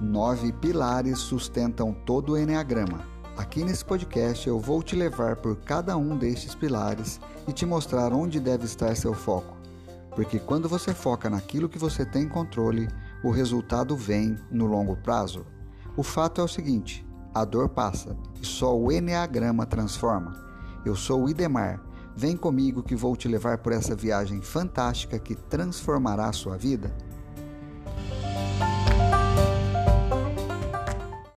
Nove pilares sustentam todo o Enneagrama. Aqui nesse podcast eu vou te levar por cada um destes pilares e te mostrar onde deve estar seu foco. Porque quando você foca naquilo que você tem controle, o resultado vem no longo prazo. O fato é o seguinte: a dor passa e só o Enneagrama transforma. Eu sou o Idemar. Vem comigo que vou te levar por essa viagem fantástica que transformará a sua vida.